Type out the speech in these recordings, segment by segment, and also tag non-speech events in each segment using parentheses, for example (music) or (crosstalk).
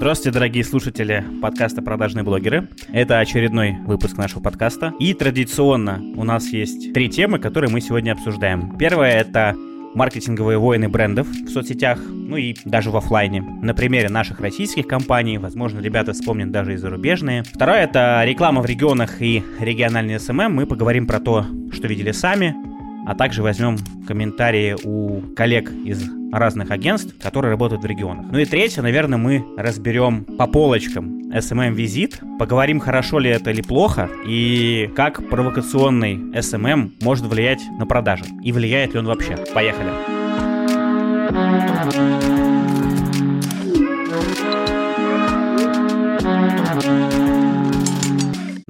Здравствуйте, дорогие слушатели подкаста «Продажные блогеры». Это очередной выпуск нашего подкаста. И традиционно у нас есть три темы, которые мы сегодня обсуждаем. Первая — это маркетинговые войны брендов в соцсетях, ну и даже в офлайне. На примере наших российских компаний, возможно, ребята вспомнят даже и зарубежные. Второе — это реклама в регионах и региональный SMM. Мы поговорим про то, что видели сами, а также возьмем комментарии у коллег из разных агентств, которые работают в регионах. Ну и третье, наверное, мы разберем по полочкам SMM Vizit, поговорим, хорошо ли это или плохо, и как провокационный SMM может влиять на продажи, и влияет ли он вообще. Поехали!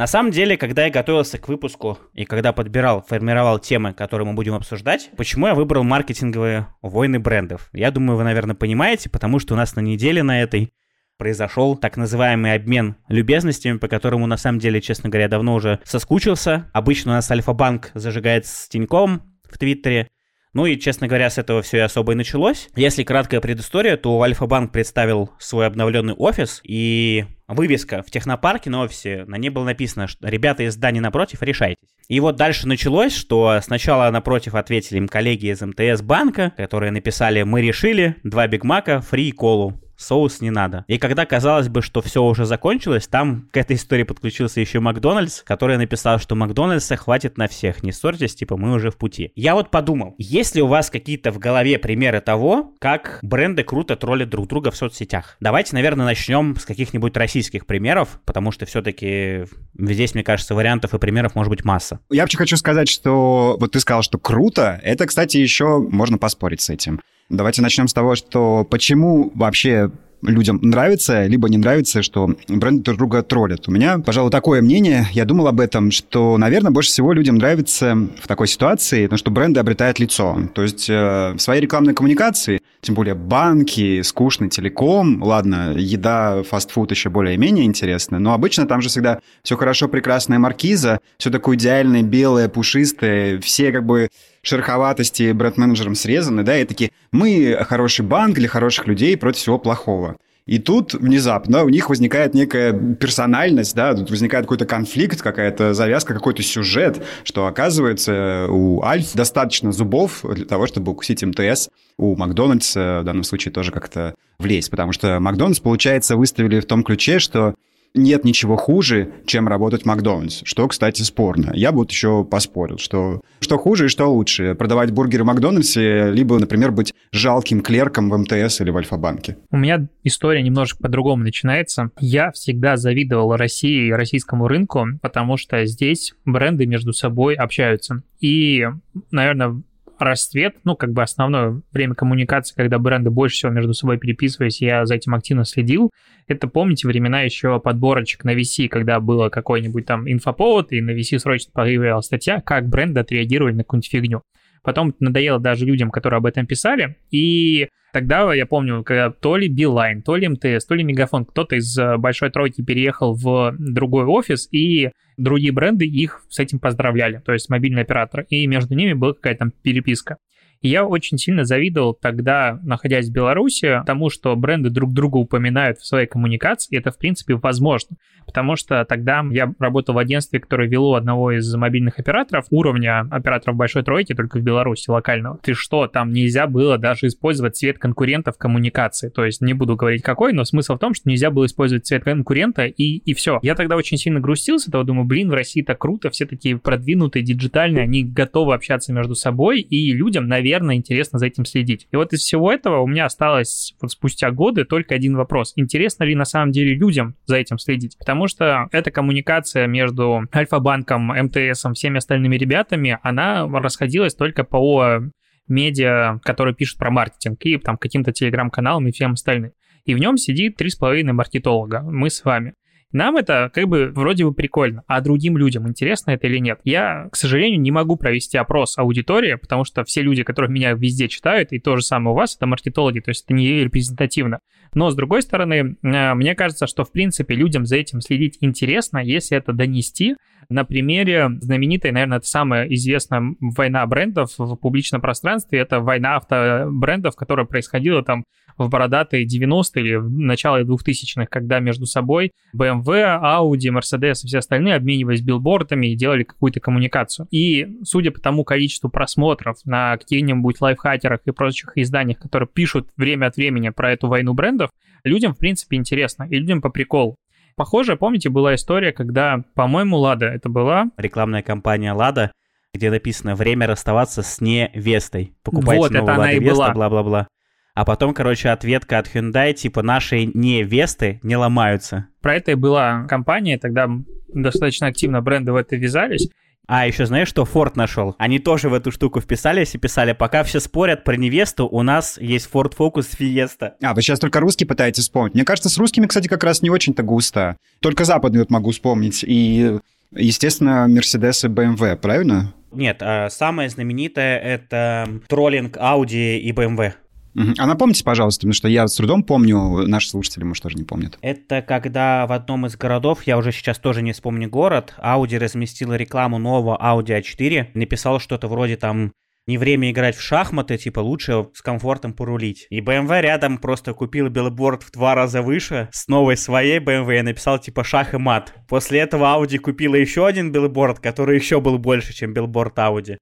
На самом деле, когда я готовился к выпуску и когда подбирал, формировал темы, которые мы будем обсуждать, почему я выбрал маркетинговые войны брендов? Я думаю, вы, наверное, понимаете, потому что у нас на неделе на этой произошел так называемый обмен любезностями, по которому, на самом деле, честно говоря, давно уже соскучился. Обычно у нас Альфа-банк зажигает с Тиньком в Твиттере, ну и, честно говоря, с этого все и особо и началось. Если краткая предыстория, то Альфа-банк представил свой обновленный офис, и вывеска в технопарке на офисе, на ней было написано, что ребята из здания напротив, решайтесь. И вот дальше началось, что сначала напротив ответили им коллеги из МТС банка, которые написали «Мы решили, два бигмака, фри и колу» соус не надо. И когда казалось бы, что все уже закончилось, там к этой истории подключился еще Макдональдс, который написал, что Макдональдса хватит на всех, не ссорьтесь, типа мы уже в пути. Я вот подумал, есть ли у вас какие-то в голове примеры того, как бренды круто троллят друг друга в соцсетях? Давайте, наверное, начнем с каких-нибудь российских примеров, потому что все-таки здесь, мне кажется, вариантов и примеров может быть масса. Я вообще хочу сказать, что вот ты сказал, что круто. Это, кстати, еще можно поспорить с этим. Давайте начнем с того, что почему вообще людям нравится, либо не нравится, что бренды друг друга троллят. У меня, пожалуй, такое мнение. Я думал об этом, что, наверное, больше всего людям нравится в такой ситуации, потому что бренды обретают лицо. То есть э, в своей рекламной коммуникации, тем более банки, скучный телеком, ладно, еда, фастфуд еще более-менее интересно, но обычно там же всегда все хорошо, прекрасная маркиза, все такое идеальное, белое, пушистое, все как бы шероховатости бренд-менеджером срезаны, да, и такие, мы хороший банк для хороших людей против всего плохого. И тут внезапно у них возникает некая персональность, да, тут возникает какой-то конфликт, какая-то завязка, какой-то сюжет, что оказывается у Альф достаточно зубов для того, чтобы укусить МТС, у Макдональдса в данном случае тоже как-то влезть, потому что Макдональдс, получается, выставили в том ключе, что нет ничего хуже, чем работать в Макдональдс, что, кстати, спорно. Я бы вот еще поспорил, что что хуже и что лучше, продавать бургеры в Макдональдсе, либо, например, быть жалким клерком в МТС или в Альфа-банке. У меня история немножко по-другому начинается. Я всегда завидовал России и российскому рынку, потому что здесь бренды между собой общаются. И, наверное, расцвет, ну, как бы основное время коммуникации, когда бренды больше всего между собой переписывались, я за этим активно следил. Это, помните, времена еще подборочек на VC, когда было какой-нибудь там инфоповод, и на VC срочно появилась статья, как бренды отреагировали на какую-нибудь фигню. Потом надоело даже людям, которые об этом писали, и Тогда я помню, когда то ли Билайн, то ли МТС, то ли Мегафон, кто-то из э, большой тройки переехал в другой офис, и другие бренды их с этим поздравляли, то есть мобильный оператор, и между ними была какая-то там переписка. И я очень сильно завидовал тогда, находясь в Беларуси, тому, что бренды друг друга упоминают в своей коммуникации. Это, в принципе, возможно. Потому что тогда я работал в агентстве, которое вело одного из мобильных операторов уровня операторов большой тройки, только в Беларуси, локального. Ты что, там нельзя было даже использовать цвет конкурента в коммуникации. То есть не буду говорить какой, но смысл в том, что нельзя было использовать цвет конкурента и, и все. Я тогда очень сильно грустился, того думаю, блин, в России так круто, все такие продвинутые, диджитальные, они готовы общаться между собой, и людям, наверное, наверное, интересно за этим следить. И вот из всего этого у меня осталось вот спустя годы только один вопрос. Интересно ли на самом деле людям за этим следить? Потому что эта коммуникация между Альфа-банком, МТС, всеми остальными ребятами, она расходилась только по медиа, которые пишут про маркетинг, и там каким-то телеграм-каналам и всем остальным. И в нем сидит три с половиной маркетолога, мы с вами. Нам это как бы вроде бы прикольно, а другим людям интересно это или нет? Я, к сожалению, не могу провести опрос аудитории, потому что все люди, которые меня везде читают, и то же самое у вас, это маркетологи, то есть это не репрезентативно. Но, с другой стороны, э, мне кажется, что, в принципе, людям за этим следить интересно, если это донести на примере знаменитой, наверное, это самая известная война брендов в публичном пространстве. Это война автобрендов, которая происходила там в бородатые 90-е или в начале 2000-х, когда между собой BMW, Audi, Mercedes и все остальные обменивались билбордами и делали какую-то коммуникацию. И судя по тому количеству просмотров на каких-нибудь лайфхакерах и прочих изданиях, которые пишут время от времени про эту войну брендов, людям, в принципе, интересно, и людям по приколу. Похоже, помните, была история, когда, по-моему, Лада это была... Рекламная кампания Лада, где написано «Время расставаться с невестой». Покупайте вот, новую это она Lada и Vesta, была. бла-бла-бла. А потом, короче, ответка от Hyundai, типа «Наши невесты не ломаются». Про это и была компания, тогда достаточно активно бренды в это ввязались. А, еще знаешь, что Ford нашел? Они тоже в эту штуку вписались и писали, пока все спорят про невесту, у нас есть Ford Focus Fiesta. А, вы сейчас только русский пытаетесь вспомнить. Мне кажется, с русскими, кстати, как раз не очень-то густо. Только западный вот могу вспомнить. И, естественно, Mercedes и BMW, правильно? Нет, а самое знаменитое это троллинг Audi и BMW. А напомните, пожалуйста, потому что я с трудом помню, наши слушатели, может, тоже не помнят. Это когда в одном из городов, я уже сейчас тоже не вспомню город, Audi разместила рекламу нового Audi A4, написал что-то вроде там не время играть в шахматы, типа лучше с комфортом порулить. И BMW рядом просто купил билборд в два раза выше с новой своей BMW и написал типа шах и мат. После этого Audi купила еще один билборд, который еще был больше, чем билборд Audi.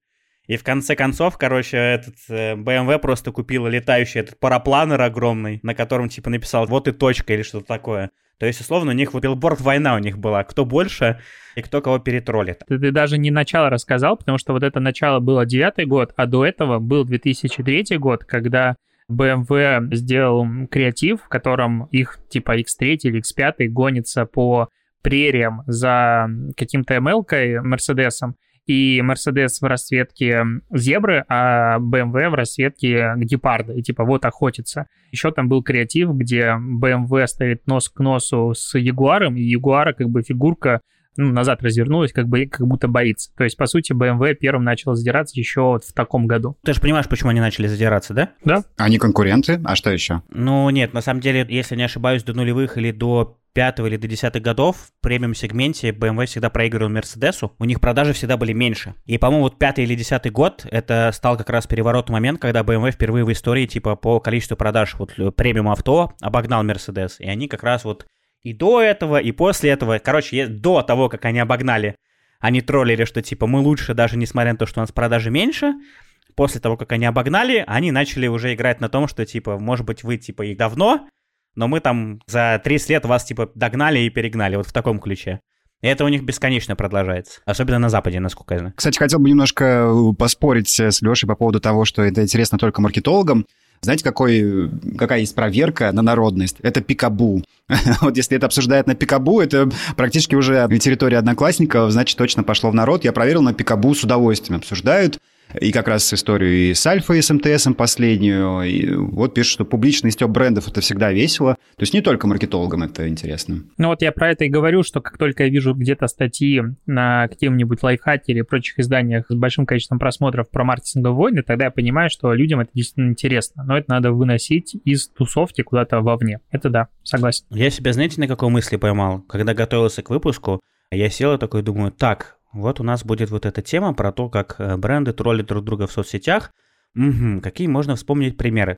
И в конце концов, короче, этот э, BMW просто купила летающий этот парапланер огромный, на котором типа написал вот и точка или что-то такое. То есть, условно, у них вот билборд война у них была. Кто больше и кто кого перетроллит. Ты, ты даже не начало рассказал, потому что вот это начало было девятый год, а до этого был 2003 год, когда BMW сделал креатив, в котором их типа X3 или X5 гонится по прериям за каким-то ML-кой Мерседесом, и Mercedes в расцветке зебры, а BMW в расцветке гепарда. И типа вот охотится. Еще там был креатив, где BMW стоит нос к носу с Ягуаром, и Ягуара как бы фигурка ну, назад развернулась, как бы как будто боится. То есть, по сути, BMW первым начал задираться еще вот в таком году. Ты же понимаешь, почему они начали задираться, да? Да? Они конкуренты? А что еще? Ну нет, на самом деле, если не ошибаюсь, до нулевых или до пятого или до десятых годов в премиум-сегменте BMW всегда проигрывал Мерседесу, у них продажи всегда были меньше. И, по-моему, вот пятый или десятый год это стал как раз переворотный момент, когда BMW впервые в истории, типа, по количеству продаж вот премиум авто обогнал Мерседес. И они как раз вот и до этого, и после этого, короче, до того, как они обогнали, они троллили, что типа мы лучше, даже несмотря на то, что у нас продажи меньше. После того, как они обогнали, они начали уже играть на том, что типа, может быть, вы типа и давно, но мы там за 30 лет вас типа догнали и перегнали, вот в таком ключе. И это у них бесконечно продолжается. Особенно на Западе, насколько я знаю. Кстати, хотел бы немножко поспорить с Лешей по поводу того, что это интересно только маркетологам. Знаете, какой, какая есть проверка на народность? Это пикабу. (laughs) вот если это обсуждают на пикабу, это практически уже территория одноклассников, значит, точно пошло в народ. Я проверил на пикабу с удовольствием обсуждают. И как раз историю и с Альфа, и с МТС последнюю. И вот пишут, что публичный степ брендов – это всегда весело. То есть не только маркетологам это интересно. Ну вот я про это и говорю, что как только я вижу где-то статьи на каким-нибудь лайфхаке или прочих изданиях с большим количеством просмотров про маркетинговые войны, тогда я понимаю, что людям это действительно интересно. Но это надо выносить из тусовки куда-то вовне. Это да, согласен. Я себя, знаете, на какой мысли поймал? Когда готовился к выпуску, я сел и такой думаю, так, вот у нас будет вот эта тема про то, как э, бренды троллят друг друга в соцсетях. Угу, какие можно вспомнить примеры?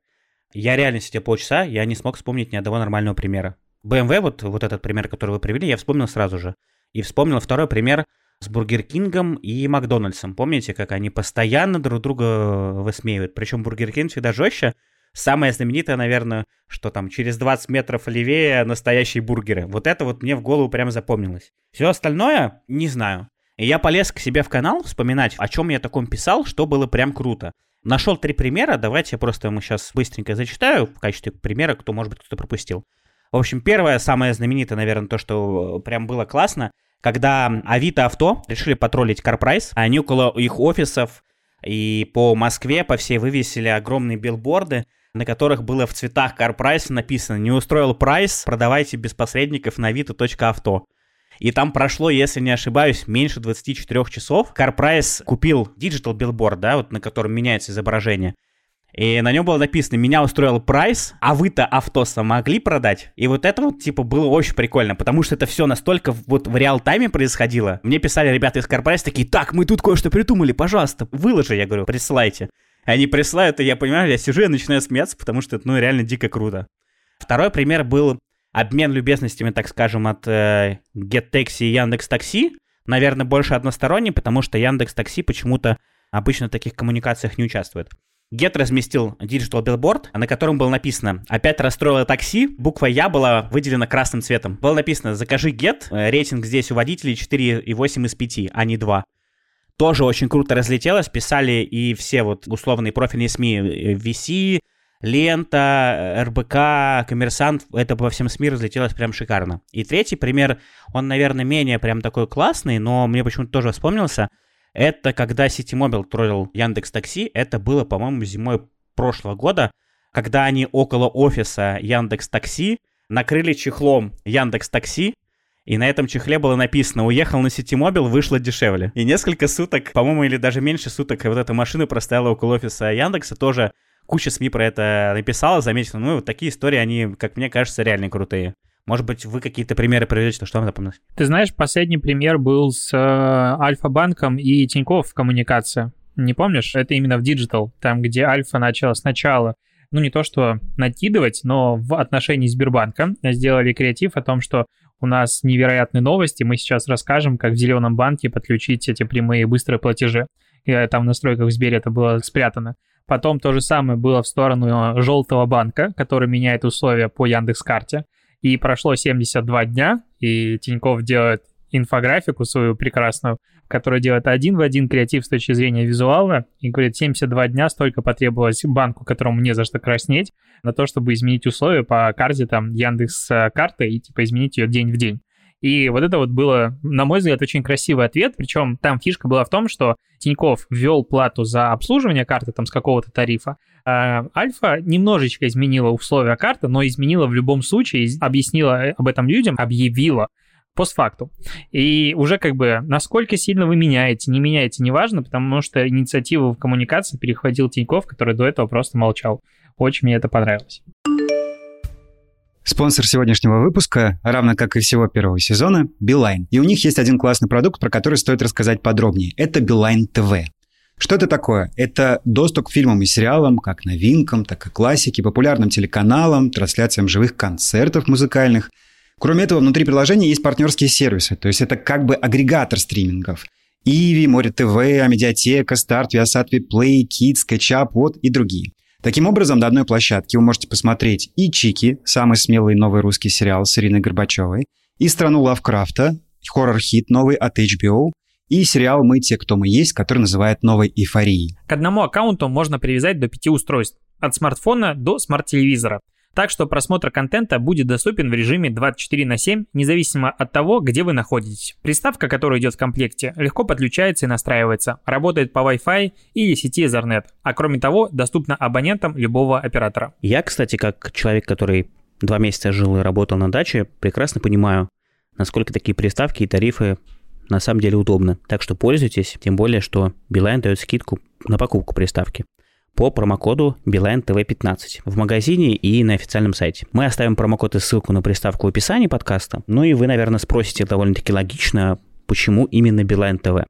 Я реально сидел полчаса, я не смог вспомнить ни одного нормального примера. BMW, вот, вот этот пример, который вы привели, я вспомнил сразу же. И вспомнил второй пример с Бургер Кингом и Макдональдсом. Помните, как они постоянно друг друга высмеивают? Причем Бургер Кинг всегда жестче. Самое знаменитое, наверное, что там через 20 метров левее настоящие бургеры. Вот это вот мне в голову прям запомнилось. Все остальное, не знаю. И я полез к себе в канал вспоминать, о чем я таком писал, что было прям круто. Нашел три примера, давайте я просто ему сейчас быстренько зачитаю в качестве примера, кто, может быть, кто-то пропустил. В общем, первое, самое знаменитое, наверное, то, что прям было классно, когда Авито Авто решили потроллить CarPrice, они около их офисов и по Москве по всей вывесили огромные билборды, на которых было в цветах CarPrice написано «Не устроил прайс, продавайте без посредников на Авито Авто». И там прошло, если не ошибаюсь, меньше 24 часов. CarPrice купил Digital Billboard, да, вот на котором меняется изображение. И на нем было написано «Меня устроил прайс, а вы-то авто сами могли продать?» И вот это вот, типа, было очень прикольно, потому что это все настолько вот в реал-тайме происходило. Мне писали ребята из Карпрайс такие «Так, мы тут кое-что придумали, пожалуйста, выложи». Я говорю «Присылайте». Они присылают, и я понимаю, я сижу и начинаю смеяться, потому что это, ну, реально дико круто. Второй пример был обмен любезностями, так скажем, от э, GetTaxi и Яндекс.Такси. Наверное, больше односторонний, потому что Яндекс.Такси почему-то обычно в таких коммуникациях не участвует. Get разместил Digital Billboard, на котором было написано «Опять расстроило такси». Буква «Я» была выделена красным цветом. Было написано «Закажи Get». Э, рейтинг здесь у водителей 4,8 из 5, а не 2. Тоже очень круто разлетелось. Писали и все вот условные профильные СМИ э, VC, Лента, э, РБК, Коммерсант, это по всем СМИ разлетелось прям шикарно. И третий пример, он, наверное, менее прям такой классный, но мне почему-то тоже вспомнился – это когда Ситимобил троллил Яндекс Такси. Это было, по-моему, зимой прошлого года, когда они около офиса Яндекс Такси накрыли чехлом Яндекс Такси, и на этом чехле было написано «Уехал на Ситимобил, вышло дешевле». И несколько суток, по-моему, или даже меньше суток вот эта машина простояла около офиса Яндекса, тоже куча СМИ про это написала, заметила. Ну, вот такие истории, они, как мне кажется, реально крутые. Может быть, вы какие-то примеры приведете, что вам запомнилось? Ты знаешь, последний пример был с э, Альфа-банком и Тинькофф коммуникация. Не помнишь? Это именно в Digital, там, где Альфа начала сначала ну не то что накидывать, но в отношении Сбербанка сделали креатив о том, что у нас невероятные новости, мы сейчас расскажем, как в Зеленом банке подключить эти прямые быстрые платежи. И там в настройках в Сбере это было спрятано. Потом то же самое было в сторону желтого банка, который меняет условия по Яндекс.Карте. И прошло 72 дня, и Тиньков делает инфографику свою прекрасную, которая делает один в один креатив с точки зрения визуала, и говорит, 72 дня столько потребовалось банку, которому не за что краснеть, на то, чтобы изменить условия по карте, там, Яндекс э, карты, и, типа, изменить ее день в день. И вот это вот было, на мой взгляд, очень красивый ответ. Причем там фишка была в том, что Тиньков ввел плату за обслуживание карты там с какого-то тарифа. А Альфа немножечко изменила условия карты, но изменила в любом случае, объяснила об этом людям, объявила постфакту. И уже как бы насколько сильно вы меняете, не меняете, неважно, потому что инициативу в коммуникации перехватил Тиньков, который до этого просто молчал. Очень мне это понравилось. Спонсор сегодняшнего выпуска, равно как и всего первого сезона, Билайн. И у них есть один классный продукт, про который стоит рассказать подробнее. Это Билайн ТВ. Что это такое? Это доступ к фильмам и сериалам, как новинкам, так и классике, популярным телеканалам, трансляциям живых концертов музыкальных. Кроме этого, внутри приложения есть партнерские сервисы, то есть это как бы агрегатор стримингов. Иви, more.tv, Амедиатека, Старт, Viasat, Play, Kids, SketchUp, вот и другие. Таким образом, на одной площадке вы можете посмотреть и «Чики», самый смелый новый русский сериал с Ириной Горбачевой, и «Страну Лавкрафта», хоррор-хит новый от HBO, и сериал «Мы те, кто мы есть», который называют «Новой эйфорией». К одному аккаунту можно привязать до пяти устройств, от смартфона до смарт-телевизора. Так что просмотр контента будет доступен в режиме 24 на 7, независимо от того, где вы находитесь. Приставка, которая идет в комплекте, легко подключается и настраивается, работает по Wi-Fi или сети Ethernet, а кроме того, доступна абонентам любого оператора. Я, кстати, как человек, который два месяца жил и работал на даче, прекрасно понимаю, насколько такие приставки и тарифы на самом деле удобны. Так что пользуйтесь, тем более, что Билайн дает скидку на покупку приставки по промокоду Билайн ТВ 15 в магазине и на официальном сайте. Мы оставим промокод и ссылку на приставку в описании подкаста. Ну и вы, наверное, спросите довольно-таки логично, почему именно Билайн ТВ.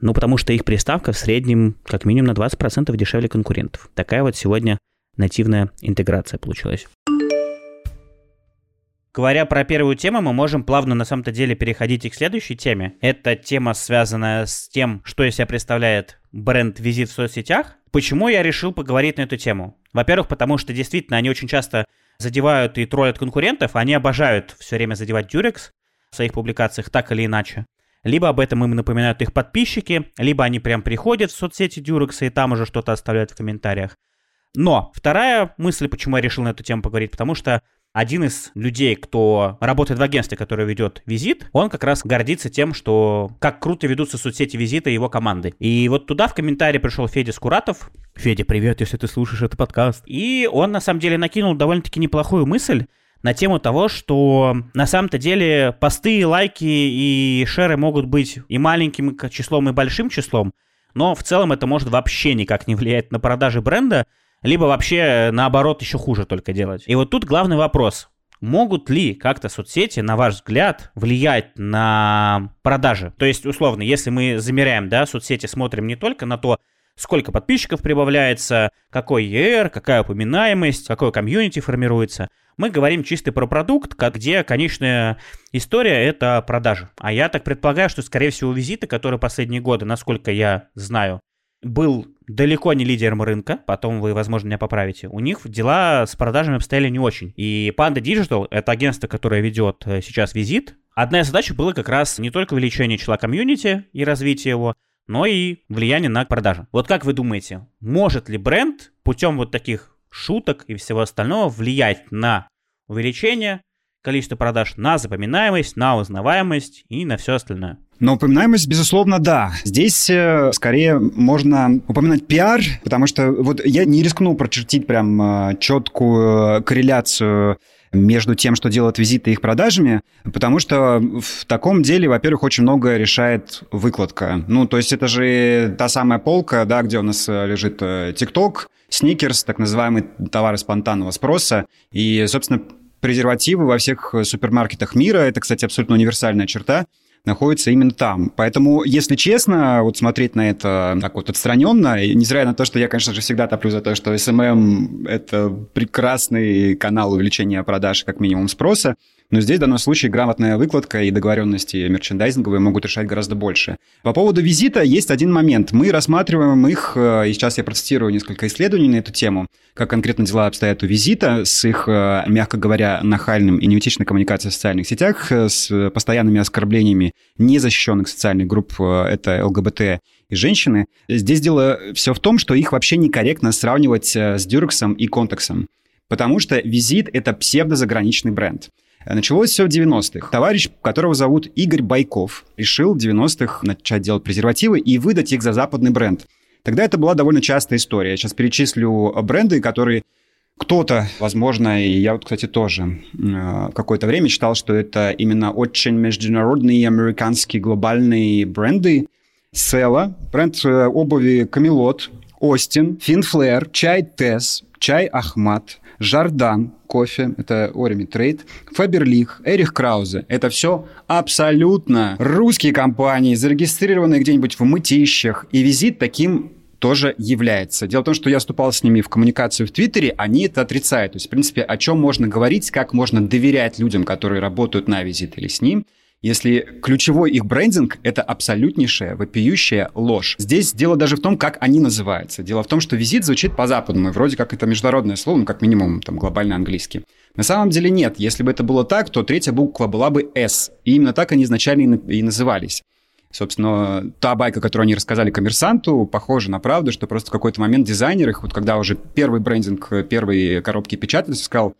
Ну, потому что их приставка в среднем как минимум на 20% дешевле конкурентов. Такая вот сегодня нативная интеграция получилась. Говоря про первую тему, мы можем плавно на самом-то деле переходить и к следующей теме. Это тема, связанная с тем, что из себя представляет бренд визит в соцсетях. Почему я решил поговорить на эту тему? Во-первых, потому что действительно они очень часто задевают и троллят конкурентов. Они обожают все время задевать Durex в своих публикациях так или иначе. Либо об этом им напоминают их подписчики, либо они прям приходят в соцсети Durex и там уже что-то оставляют в комментариях. Но вторая мысль, почему я решил на эту тему поговорить, потому что один из людей, кто работает в агентстве, которое ведет визит, он как раз гордится тем, что как круто ведутся соцсети визита его команды. И вот туда в комментарии пришел Федя Скуратов. Федя, привет, если ты слушаешь этот подкаст. И он на самом деле накинул довольно-таки неплохую мысль на тему того, что на самом-то деле посты, лайки и шеры могут быть и маленьким числом, и большим числом, но в целом это может вообще никак не влиять на продажи бренда, либо вообще наоборот еще хуже только делать. И вот тут главный вопрос. Могут ли как-то соцсети, на ваш взгляд, влиять на продажи? То есть, условно, если мы замеряем, да, соцсети, смотрим не только на то, сколько подписчиков прибавляется, какой ER, какая упоминаемость, какое комьюнити формируется. Мы говорим чисто про продукт, где конечная история — это продажи. А я так предполагаю, что, скорее всего, визиты, которые последние годы, насколько я знаю, был далеко не лидером рынка, потом вы, возможно, меня поправите, у них дела с продажами обстояли не очень. И Panda Digital, это агентство, которое ведет э, сейчас визит, одна из задач была как раз не только увеличение числа комьюнити и развитие его, но и влияние на продажи. Вот как вы думаете, может ли бренд путем вот таких шуток и всего остального влиять на увеличение количества продаж, на запоминаемость, на узнаваемость и на все остальное? Но упоминаемость, безусловно, да. Здесь э, скорее можно упоминать пиар, потому что вот я не рискнул прочертить прям э, четкую корреляцию между тем, что делают визиты и их продажами, потому что в таком деле, во-первых, очень многое решает выкладка. Ну, то есть это же та самая полка, да, где у нас э, лежит TikTok, сникерс, так называемый товары спонтанного спроса, и, собственно, презервативы во всех супермаркетах мира, это, кстати, абсолютно универсальная черта, находится именно там. Поэтому, если честно, вот смотреть на это так вот отстраненно, несмотря на то, что я, конечно же, всегда топлю за то, что SMM — это прекрасный канал увеличения продаж, как минимум спроса, но здесь в данном случае грамотная выкладка и договоренности мерчендайзинговые могут решать гораздо больше. По поводу визита есть один момент. Мы рассматриваем их, э, и сейчас я процитирую несколько исследований на эту тему, как конкретно дела обстоят у визита с их, э, мягко говоря, нахальным и неутичной коммуникацией в социальных сетях, э, с постоянными оскорблениями незащищенных социальных групп, это ЛГБТ и женщины. Здесь дело все в том, что их вообще некорректно сравнивать с Дюрексом и Контексом. Потому что визит — это псевдозаграничный бренд. Началось все в 90-х. Товарищ, которого зовут Игорь Байков, решил в 90-х начать делать презервативы и выдать их за западный бренд. Тогда это была довольно частая история. Сейчас перечислю бренды, которые кто-то, возможно, и я вот, кстати, тоже э, какое-то время считал, что это именно очень международные американские глобальные бренды. Sela, бренд э, обуви Камелот, O'STIN, Finn Flare, Чай Tess, Чай Ahmad, Jardin, кофе, это Орими Трейд, Faberlic, Erich Krause. Это все абсолютно русские компании, зарегистрированные где-нибудь в мытищах. И Vizit таким тоже является. Дело в том, что я вступал с ними в коммуникацию в Твиттере, они это отрицают. То есть, в принципе, о чем можно говорить, как можно доверять людям, которые работают на Vizit или с ним – если ключевой их брендинг — это абсолютнейшая, вопиющая ложь. Здесь дело даже в том, как они называются. Дело в том, что визит звучит по-западному, и вроде как это международное слово, ну, как минимум, там, глобальный английский. На самом деле нет. Если бы это было так, то третья буква была бы «С». И именно так они изначально и назывались. Собственно, та байка, которую они рассказали коммерсанту, похожа на правду, что просто в какой-то момент дизайнер их, вот когда уже первый брендинг, первые коробки печатались, сказал,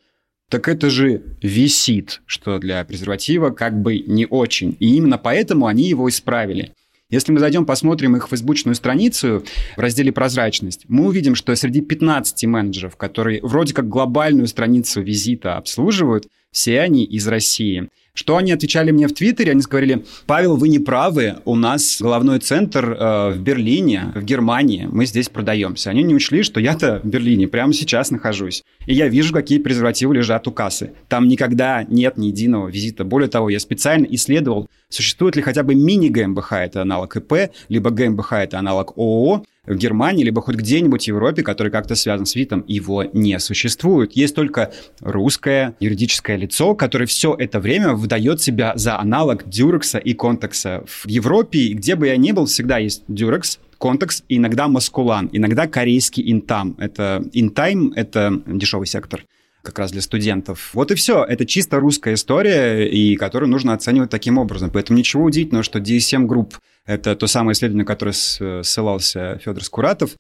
так это же висит, что для презерватива как бы не очень. И именно поэтому они его исправили. Если мы зайдем, посмотрим их фейсбучную страницу в разделе «Прозрачность», мы увидим, что среди 15 менеджеров, которые вроде как глобальную страницу визита обслуживают, все они из России – что они отвечали мне в Твиттере? Они говорили, Павел, вы не правы, у нас головной центр э, в Берлине, в Германии, мы здесь продаемся. Они не учли, что я-то в Берлине прямо сейчас нахожусь. И я вижу, какие презервативы лежат у кассы. Там никогда нет ни единого визита. Более того, я специально исследовал, существует ли хотя бы мини-ГМБХ, это аналог ИП, либо ГМБХ, это аналог ООО, в Германии, либо хоть где-нибудь в Европе, который как-то связан с ВИТом, его не существует. Есть только русское юридическое лицо, которое все это время выдает себя за аналог Дюрекса и Контекса. В Европе, где бы я ни был, всегда есть Дюрекс, Контекс, иногда Маскулан, иногда корейский Интам. Это Интайм, это дешевый сектор как раз для студентов. Вот и все. Это чисто русская история, и которую нужно оценивать таким образом. Поэтому ничего удивительного, что DSM Group — это то самое исследование, на которое ссылался Федор Скуратов,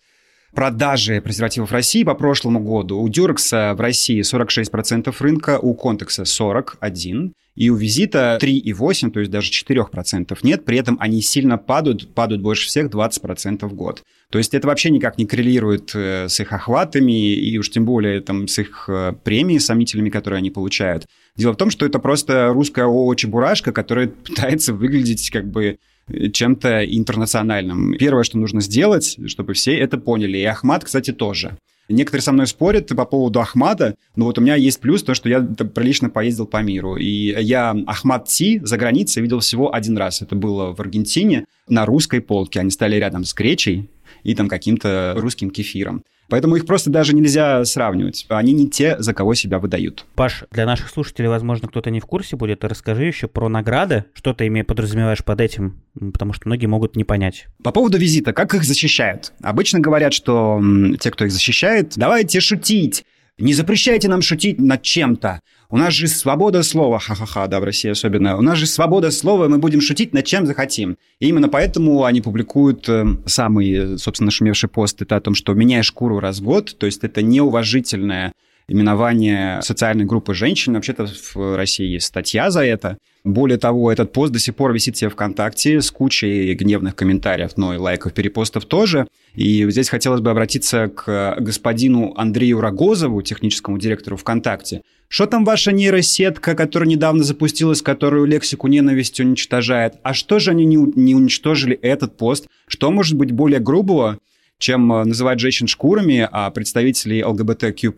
продажи презервативов в России по прошлому году. У Дюрекса в России 46% рынка, у Контекса 41%, и у Визита 3,8%, то есть даже 4% нет. При этом они сильно падают, падают больше всех 20% в год. То есть это вообще никак не коррелирует э, с их охватами и уж тем более там, с их э, премией сомнительными, которые они получают. Дело в том, что это просто русская ООО «Чебурашка», которая (laughs) пытается выглядеть как бы чем-то интернациональным. Первое, что нужно сделать, чтобы все это поняли. И Ахмат, кстати, тоже. Некоторые со мной спорят по поводу Ахмада, но вот у меня есть плюс, то, что я прилично поездил по миру. И я Ахмад Ти за границей видел всего один раз. Это было в Аргентине на русской полке. Они стали рядом с гречей и там каким-то русским кефиром. Поэтому их просто даже нельзя сравнивать. Они не те, за кого себя выдают. Паш, для наших слушателей, возможно, кто-то не в курсе будет. Расскажи еще про награды. Что ты ими подразумеваешь под этим? Потому что многие могут не понять. По поводу визита, как их защищают? Обычно говорят, что те, кто их защищает, давайте шутить. Не запрещайте нам шутить над чем-то. У нас же свобода слова, ха-ха-ха, да, в России особенно. У нас же свобода слова, мы будем шутить над чем захотим. И именно поэтому они публикуют э, самый, собственно, шумевший пост, это о том, что меняя шкуру раз в год, то есть это неуважительное именование социальной группы женщин. Вообще-то в России есть статья за это. Более того, этот пост до сих пор висит себе ВКонтакте с кучей гневных комментариев, но и лайков, перепостов тоже. И здесь хотелось бы обратиться к господину Андрею Рогозову, техническому директору ВКонтакте. Что там ваша нейросетка, которая недавно запустилась, которую лексику ненависти уничтожает? А что же они не, не уничтожили этот пост? Что может быть более грубого, чем э, называть женщин шкурами, а представителей ЛГБТQ+,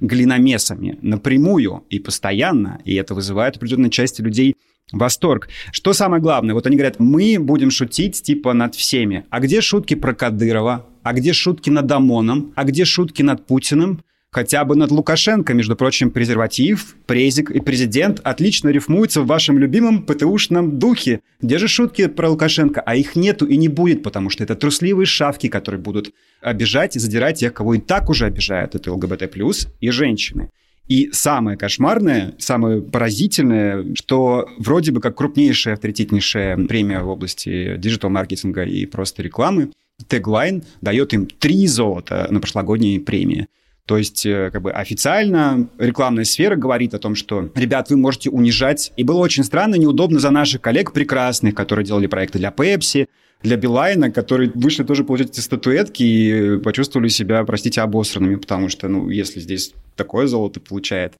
глиномесами напрямую и постоянно, и это вызывает определенной части людей восторг. Что самое главное? Вот они говорят, мы будем шутить типа над всеми. А где шутки про Кадырова? А где шутки над Амоном? А где шутки над Путиным? Хотя бы над Лукашенко, между прочим, презерватив, презик и президент отлично рифмуются в вашем любимом ПТУшном духе. Где же шутки про Лукашенко? А их нету и не будет, потому что это трусливые шавки, которые будут обижать и задирать тех, кого и так уже обижают. Это ЛГБТ+, и женщины. И самое кошмарное, самое поразительное, что вроде бы как крупнейшая, авторитетнейшая премия в области digital-маркетинга и просто рекламы, Tagline дает им три золота на прошлогодней премии. То есть, э, как бы официально рекламная сфера говорит о том, что, ребят, вы можете унижать. И было очень странно, неудобно за наших коллег прекрасных, которые делали проекты для Pepsi, для Билайна, которые вышли тоже получать эти статуэтки и почувствовали себя, простите, обосранными, потому что, ну, если здесь такое золото получает.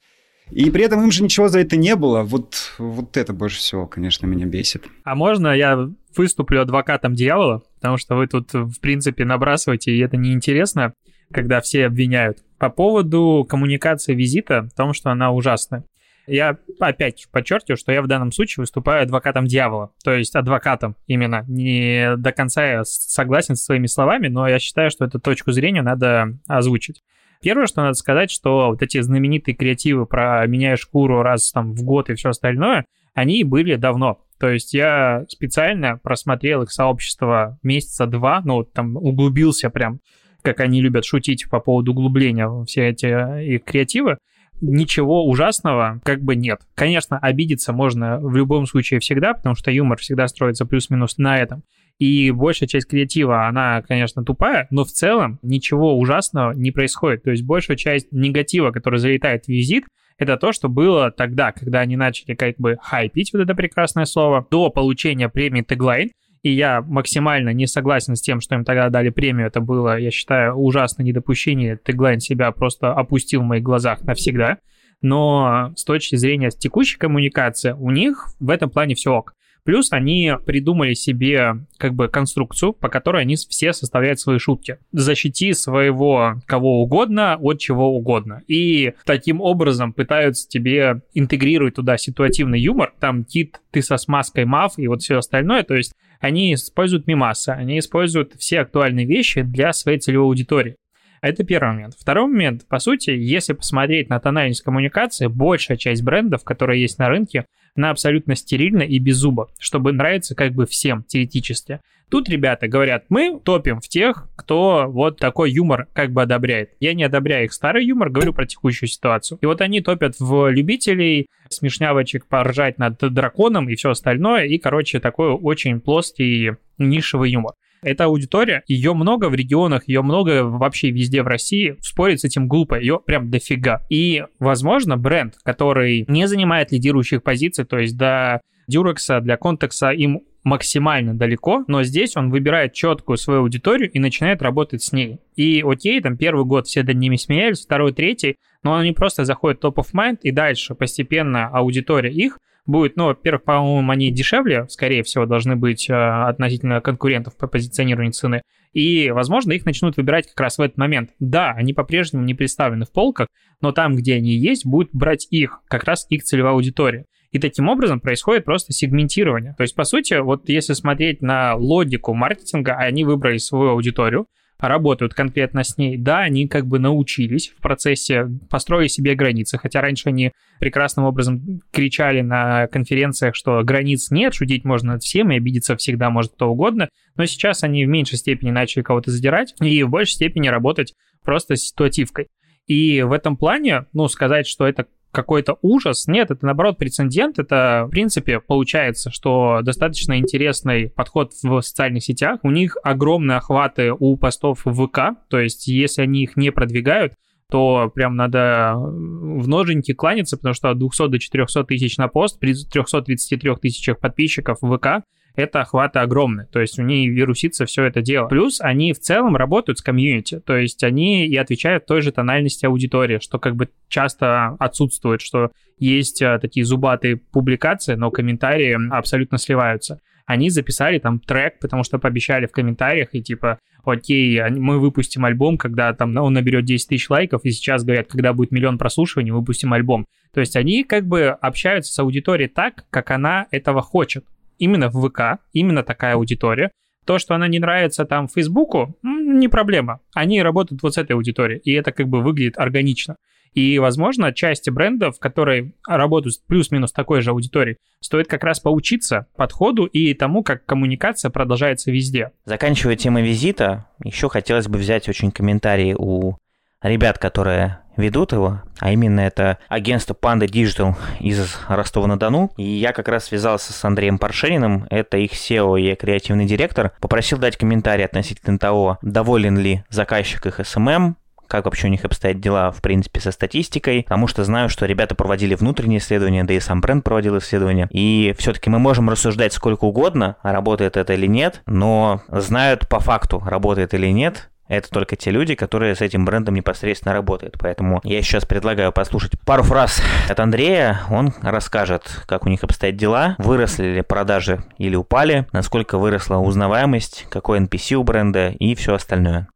И при этом им же ничего за это не было. Вот, вот это больше всего, конечно, меня бесит. А можно я выступлю адвокатом дьявола? Потому что вы тут, в принципе, набрасываете, и это неинтересно, когда все обвиняют. По поводу коммуникации визита, в том, что она ужасная. Я опять подчеркиваю, что я в данном случае выступаю адвокатом дьявола, то есть адвокатом именно. Не до конца я согласен со своими словами, но я считаю, что эту точку зрения надо озвучить. Первое, что надо сказать, что вот эти знаменитые креативы про «меняя шкуру раз там в год» и все остальное, они были давно. То есть я специально просмотрел их сообщество месяца два, ну, там углубился прям как они любят шутить по поводу углубления все эти э, их креативы, ничего ужасного как бы нет. Конечно, обидеться можно в любом случае всегда, потому что юмор всегда строится плюс-минус на этом. И большая часть креатива, она, конечно, тупая, но в целом ничего ужасного не происходит. То есть большая часть негатива, который залетает в визит, это то, что было тогда, когда они начали как бы хайпить, вот это прекрасное слово, до получения премии Теглайн, и я максимально не согласен с тем, что им тогда дали премию. Это было, я считаю, ужасное недопущение. Теглайн себя просто опустил в моих глазах навсегда. Но с точки зрения текущей коммуникации, у них в этом плане все ок. Плюс они придумали себе как бы конструкцию, по которой они все составляют свои шутки. Защити своего кого угодно от чего угодно. И таким образом пытаются тебе интегрировать туда ситуативный юмор. Там кит, ты со смазкой мав и вот все остальное. То есть они используют мимасы, они используют все актуальные вещи для своей целевой аудитории. Это первый момент. Второй момент, по сути, если посмотреть на тональность коммуникации, большая часть брендов, которые есть на рынке, она абсолютно стерильна и без зуба, чтобы нравиться как бы всем теоретически. Тут ребята говорят, мы топим в тех, кто вот такой юмор как бы одобряет. Я не одобряю их старый юмор, говорю про текущую ситуацию. И вот они топят в любителей, смешнявочек поржать над драконом и все остальное. И, короче, такой очень плоский нишевый юмор. Эта аудитория, ее много в регионах, ее много вообще везде в России. Спорить с этим глупо, ее прям дофига. И, возможно, бренд, который не занимает лидирующих позиций, то есть до Дюрекса, для контекста им максимально далеко, но здесь он выбирает четкую свою аудиторию и начинает работать с ней. И окей, там первый год все над ними смеялись, второй, третий, но они просто заходят топ of mind, и дальше постепенно аудитория их будет, ну, во-первых, по-моему, они дешевле, скорее всего, должны быть э, относительно конкурентов по позиционированию цены. И, возможно, их начнут выбирать как раз в этот момент. Да, они по-прежнему не представлены в полках, но там, где они есть, будут брать их, как раз их целевая аудитория. И таким образом происходит просто сегментирование. То есть, по сути, вот если смотреть на логику маркетинга, они выбрали свою аудиторию, работают конкретно с ней. Да, они как бы научились в процессе, построили себе границы, хотя раньше они прекрасным образом кричали на конференциях, что границ нет, шутить можно над всем и обидеться всегда может кто угодно, но сейчас они в меньшей степени начали кого-то задирать и в большей степени работать просто ситуативкой. И в этом плане, ну, сказать, что это какой-то ужас. Нет, это наоборот прецедент. Это, в принципе, получается, что достаточно интересный подход в социальных сетях. У них огромные охваты у постов в ВК, то есть если они их не продвигают, то прям надо в ноженьки кланяться, потому что от 200 до 400 тысяч на пост при 333 тысячах подписчиков в ВК это охваты огромные. То есть у них вирусится все это дело. Плюс они в целом работают с комьюнити. То есть они и отвечают той же тональности аудитории, что как бы часто отсутствует, что есть а, такие зубатые публикации, но комментарии абсолютно сливаются. Они записали там трек, потому что пообещали в комментариях, и типа, окей, мы выпустим альбом, когда там он наберет 10 тысяч лайков, и сейчас говорят, когда будет миллион прослушиваний, выпустим альбом. То есть они как бы общаются с аудиторией так, как она этого хочет именно в ВК, именно такая аудитория. То, что она не нравится там Фейсбуку, не проблема. Они работают вот с этой аудиторией, и это как бы выглядит органично. И, возможно, части брендов, которые работают плюс-минус такой же аудиторией, стоит как раз поучиться подходу и тому, как коммуникация продолжается везде. Заканчивая тему визита, еще хотелось бы взять очень комментарии у ребят, которые ведут его, а именно это агентство Panda Digital из Ростова-на-Дону. И я как раз связался с Андреем Паршениным, это их SEO и креативный директор, попросил дать комментарий относительно того, доволен ли заказчик их SMM, как вообще у них обстоят дела, в принципе, со статистикой, потому что знаю, что ребята проводили внутренние исследования, да и сам бренд проводил исследования. И все-таки мы можем рассуждать сколько угодно, работает это или нет, но знают по факту, работает или нет, это только те люди, которые с этим брендом непосредственно работают. Поэтому я сейчас предлагаю послушать пару фраз от Андрея. Он расскажет, как у них обстоят дела, выросли ли продажи или упали, насколько выросла узнаваемость, какой NPC у бренда и все остальное.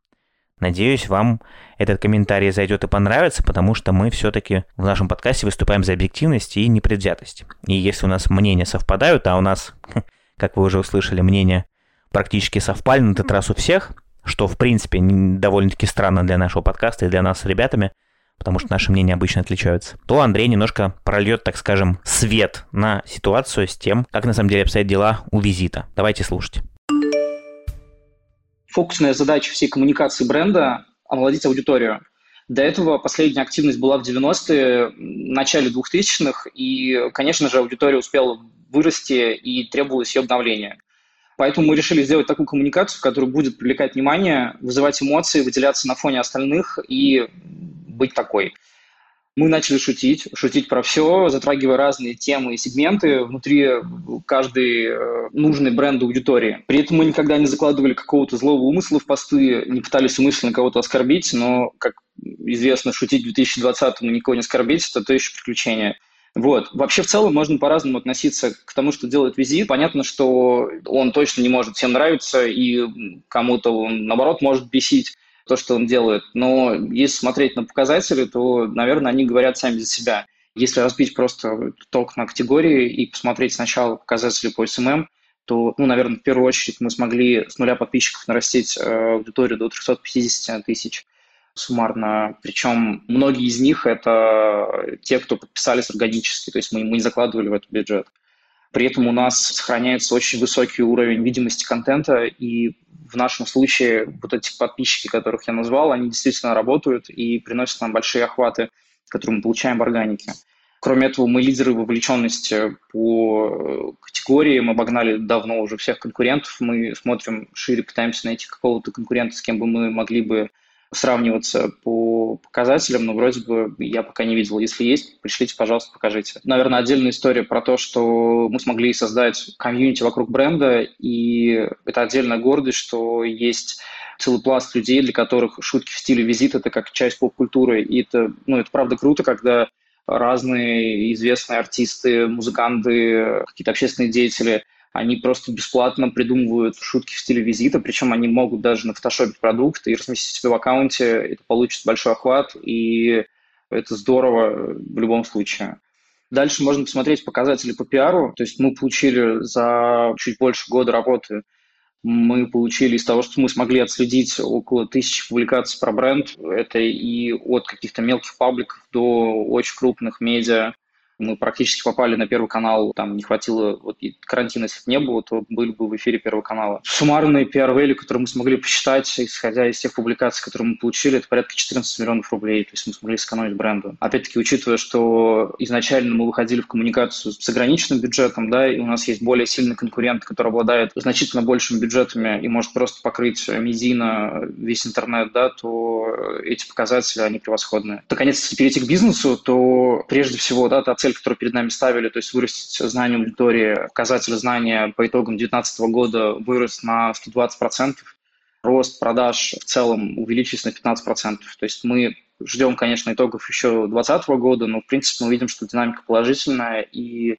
Надеюсь, вам этот комментарий зайдет и понравится, потому что мы все-таки в нашем подкасте выступаем за объективность и непредвзятость. И если у нас мнения совпадают, а у нас, (laughs) как вы уже услышали, мнения практически совпали на этот раз у всех, что, в принципе, довольно-таки странно для нашего подкаста и для нас с ребятами, потому что наши мнения обычно отличаются, то Андрей немножко прольет, так скажем, свет на ситуацию с тем, как на самом деле обстоят дела у визита. Давайте слушать. Фокусная задача всей коммуникации бренда – омолодить аудиторию. До этого последняя активность была в 90-е, начале 2000-х, и, конечно же, аудитория успела вырасти и требовалось ее обновление. Поэтому мы решили сделать такую коммуникацию, которая будет привлекать внимание, вызывать эмоции, выделяться на фоне остальных и быть такой. Мы начали шутить, шутить про все, затрагивая разные темы и сегменты внутри каждой э, нужной бренда аудитории. При этом мы никогда не закладывали какого-то злого умысла в посты, не пытались умышленно кого-то оскорбить, но, как известно, шутить в 2020-м и никого не оскорбить – это то еще приключение. Вот. Вообще, в целом, можно по-разному относиться к тому, что делает визит. Понятно, что он точно не может всем нравиться, и кому-то он, наоборот, может бесить то, что он делает. Но если смотреть на показатели, то, наверное, они говорят сами за себя. Если разбить просто ток на категории и посмотреть сначала показатели по SMM, то, ну, наверное, в первую очередь мы смогли с нуля подписчиков нарастить э, аудиторию до 350 тысяч суммарно. Причем многие из них это те, кто подписались органически, то есть мы, мы не закладывали в этот бюджет. При этом у нас сохраняется очень высокий уровень видимости контента, и в нашем случае вот эти подписчики, которых я назвал, они действительно работают и приносят нам большие охваты, которые мы получаем в органике. Кроме этого, мы лидеры вовлеченности по категории, мы обогнали давно уже всех конкурентов, мы смотрим шире, пытаемся найти какого-то конкурента, с кем бы мы могли бы сравниваться по показателям, но вроде бы я пока не видел. Если есть, пришлите, пожалуйста, покажите. Наверное, отдельная история про то, что мы смогли создать комьюнити вокруг бренда, и это отдельная гордость, что есть целый пласт людей, для которых шутки в стиле визит – это как часть поп-культуры. И это, ну, это правда круто, когда разные известные артисты, музыканты, какие-то общественные деятели, они просто бесплатно придумывают шутки в стиле визита, причем они могут даже на фотошопить продукт и разместить себя в аккаунте, это получит большой охват, и это здорово в любом случае. Дальше можно посмотреть показатели по пиару. То есть мы получили за чуть больше года работы мы получили из того, что мы смогли отследить около тысячи публикаций про бренд. Это и от каких-то мелких пабликов до очень крупных медиа. Мы практически попали на Первый канал, там не хватило, вот карантина, если бы не было, то были бы в эфире Первого канала. Суммарный PR-value, который мы смогли посчитать, исходя из тех публикаций, которые мы получили, это порядка 14 миллионов рублей, то есть мы смогли сэкономить бренду. Опять-таки, учитывая, что изначально мы выходили в коммуникацию с ограниченным бюджетом, да, и у нас есть более сильный конкурент, который обладает значительно большими бюджетами и может просто покрыть медийно весь интернет, да, то эти показатели, они превосходные. Наконец, если перейти к бизнесу, то прежде всего, да, та цель, которую перед нами ставили, то есть вырастить знание аудитории, показатель знания по итогам 2019 года вырос на 120%, рост продаж в целом увеличится на 15%. То есть мы ждем, конечно, итогов еще 2020 года, но, в принципе, мы видим, что динамика положительная, и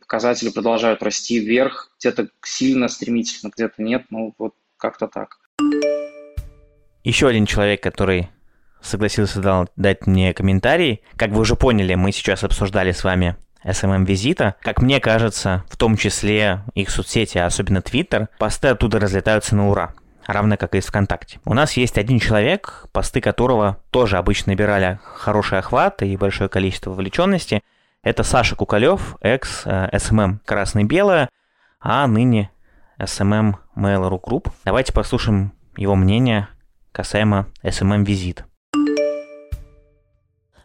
показатели продолжают расти вверх, где-то сильно, стремительно, где-то нет, ну вот как-то так. Еще один человек, который согласился дал, дать мне комментарий. Как вы уже поняли, мы сейчас обсуждали с вами SMM Vizit'а. Как мне кажется, в том числе их соцсети, особенно Twitter, посты оттуда разлетаются на ура равно как и из ВКонтакте. У нас есть один человек, посты которого тоже обычно набирали хороший охват и большое количество вовлеченности. Это Саша Кукалев, экс-SMM Красный-Белое, а ныне SMM Mail.ru Group. Давайте послушаем его мнение касаемо SMM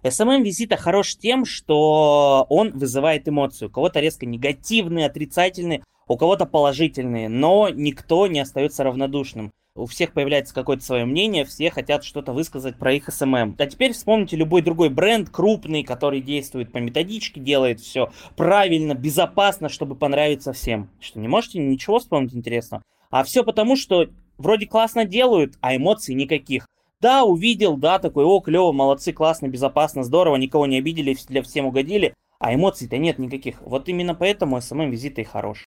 визит. SMM-визита хорош тем, что он вызывает эмоцию. У кого-то резко негативные, отрицательные, у кого-то положительные, но никто не остается равнодушным. У всех появляется какое-то свое мнение, все хотят что-то высказать про их SMM. А теперь вспомните любой другой бренд, крупный, который действует по методичке, делает все правильно, безопасно, чтобы понравиться всем. Что, не можете ничего вспомнить интересного? А все потому, что вроде классно делают, а эмоций никаких. Да, увидел, да, такой, о, клево, молодцы, классно, безопасно, здорово, никого не обидели, для всем угодили, а эмоций-то нет никаких. Вот именно поэтому SMM Vizit и хорош.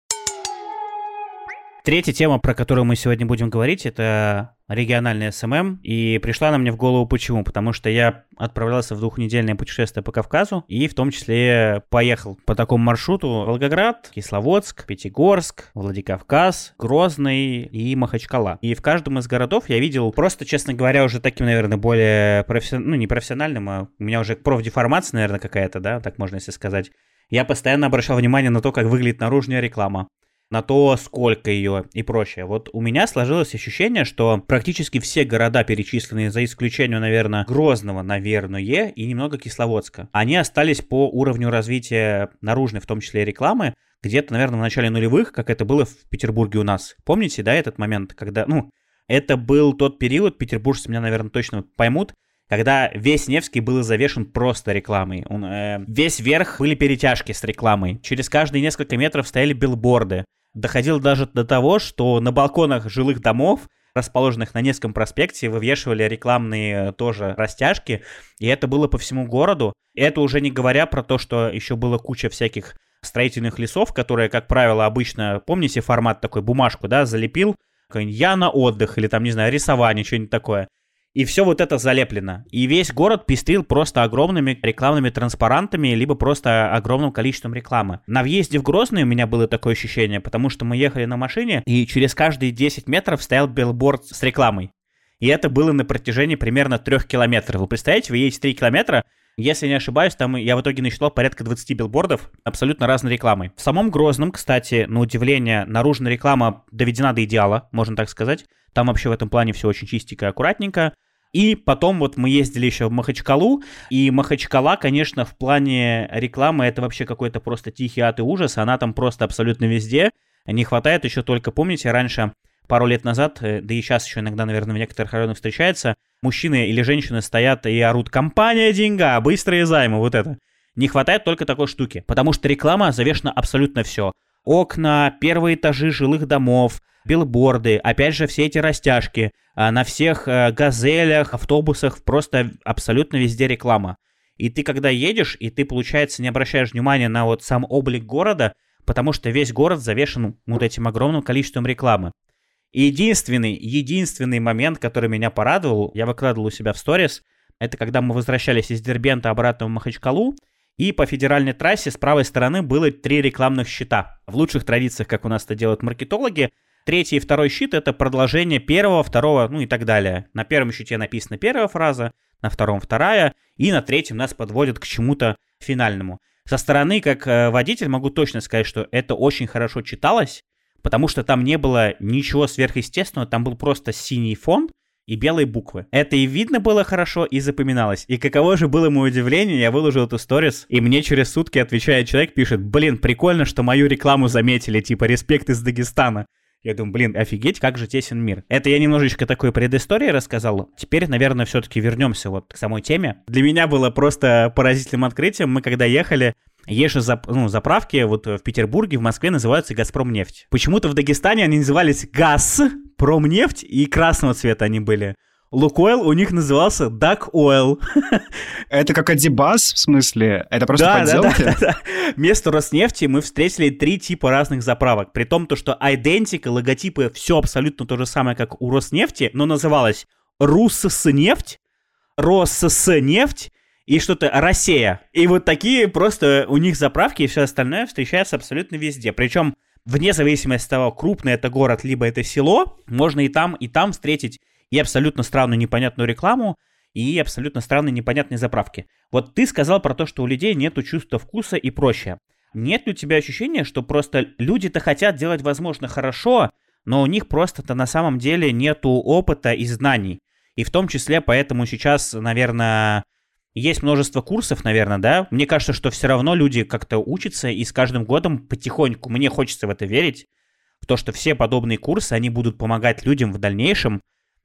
Третья тема, про которую мы сегодня будем говорить, это региональный SMM. И пришла она мне в голову почему? Потому что я отправлялся в двухнедельное путешествие по Кавказу и в том числе поехал по такому маршруту Волгоград, Кисловодск, Пятигорск, Владикавказ, Грозный и Махачкала. И в каждом из городов я видел просто, честно говоря, уже таким, наверное, более профессиональным, ну не профессиональным, а у меня уже профдеформация, наверное, какая-то, да, так можно если сказать. Я постоянно обращал внимание на то, как выглядит наружная реклама на то, сколько ее и прочее. Вот у меня сложилось ощущение, что практически все города, перечисленные за исключением, наверное, Грозного, наверное, и немного Кисловодска, они остались по уровню развития наружной, в том числе и рекламы, где-то, наверное, в начале нулевых, как это было в Петербурге у нас. Помните, да, этот момент, когда, ну, это был тот период, петербуржцы меня, наверное, точно поймут, когда весь Невский был завешен просто рекламой. Он, э, весь верх были перетяжки с рекламой. Через каждые несколько метров стояли билборды. Доходило даже до того, что на балконах жилых домов расположенных на Невском проспекте, вывешивали рекламные тоже растяжки, и это было по всему городу. И это уже не говоря про то, что еще было куча всяких строительных лесов, которые, как правило, обычно, помните формат такой, бумажку, да, залепил, я на отдых, или там, не знаю, рисование, что-нибудь такое. И все вот это залеплено. И весь город пестрил просто огромными рекламными транспарантами, либо просто огромным количеством рекламы. На въезде в Грозный у меня было такое ощущение, потому что мы ехали на машине, и через каждые 10 метров стоял билборд с рекламой. И это было на протяжении примерно 3 километров. Вы представляете, вы едете 3 километра, если не ошибаюсь, там я в итоге насчитал порядка 20 билбордов абсолютно разной рекламой. В самом Грозном, кстати, на удивление, наружная реклама доведена до идеала, можно так сказать. Там вообще в этом плане все очень чистенько и аккуратненько. И потом вот мы ездили еще в Махачкалу, и Махачкала, конечно, в плане рекламы это вообще какой-то просто тихий ад и ужас, она там просто абсолютно везде. Не хватает еще только, помните, раньше, пару лет назад, э, да и сейчас еще иногда, наверное, в некоторых районах встречается, мужчины или женщины стоят и орут «Компания деньга, быстрые займы», вот это. Не хватает только такой штуки, потому что реклама завешена абсолютно все. Окна, первые этажи жилых домов, билборды, опять же, все эти растяжки, а, на всех э, газелях, автобусах, просто абсолютно везде реклама. И ты когда едешь, и ты, получается, не обращаешь внимания на вот сам облик города, потому что весь город завешен вот этим огромным количеством рекламы. И единственный, единственный момент, который меня порадовал, я выкладывал у себя в сторис, это когда мы возвращались из Дербента обратно в Махачкалу, и по федеральной трассе с правой стороны было три рекламных щита. В лучших традициях, как у нас это делают маркетологи, третий и второй щит — это продолжение первого, второго, ну и так далее. На первом щите написана первая фраза, на втором вторая, и на третьем нас подводят к чему-то финальному. Со стороны, как э, водитель, могу точно сказать, что это очень хорошо читалось, потому что там не было ничего сверхъестественного, там был просто синий фон и белые буквы. Это и видно было хорошо, и запоминалось. И каково же было мое удивление, я выложил эту сторис, и мне через сутки отвечает человек, пишет, блин, прикольно, что мою рекламу заметили, типа, респект из Дагестана. Я думаю, блин, офигеть, как же тесен мир. Это я немножечко такой предыстории рассказал. Теперь, наверное, все-таки вернемся вот к самой теме. Для меня было просто поразительным открытием. Мы когда ехали, есть же зап ну, заправки вот в Петербурге, в Москве называются «Газпромнефть». Почему-то в Дагестане они назывались «Газ», «Промнефть» и красного цвета они были. Лукойл у них назывался Duck Oil. (laughs) Это как Адибас, в смысле? Это просто да, подделки? Да, да, да. Вместо Роснефти мы встретили три типа разных заправок. При том, то, что идентика, логотипы, все абсолютно то же самое, как у Роснефти, но называлось Руссоснефть, Россоснефть и что-то Россия. И вот такие просто у них заправки и все остальное встречается абсолютно везде. Причем вне зависимости от того, крупный это город, либо это село, можно и там, и там встретить и абсолютно странную непонятную рекламу, и абсолютно странные непонятные заправки. Вот ты сказал про то, что у людей нет чувства вкуса и прочее. Нет ли у тебя ощущения, что просто люди-то хотят делать, возможно, хорошо, но у них просто-то на самом деле нету опыта и знаний. И в том числе поэтому сейчас, наверное, есть множество курсов, наверное, да? Мне кажется, что все равно люди как-то учатся, и с каждым годом потихоньку, мне хочется в это верить, в то, что все подобные курсы, они будут помогать людям в дальнейшем,